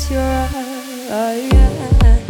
close your eyes.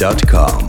www.thebeatmaker.com.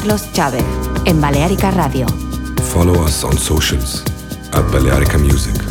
Carlos Chávez en Balearica Radio. Follow us on socials at Balearica Music.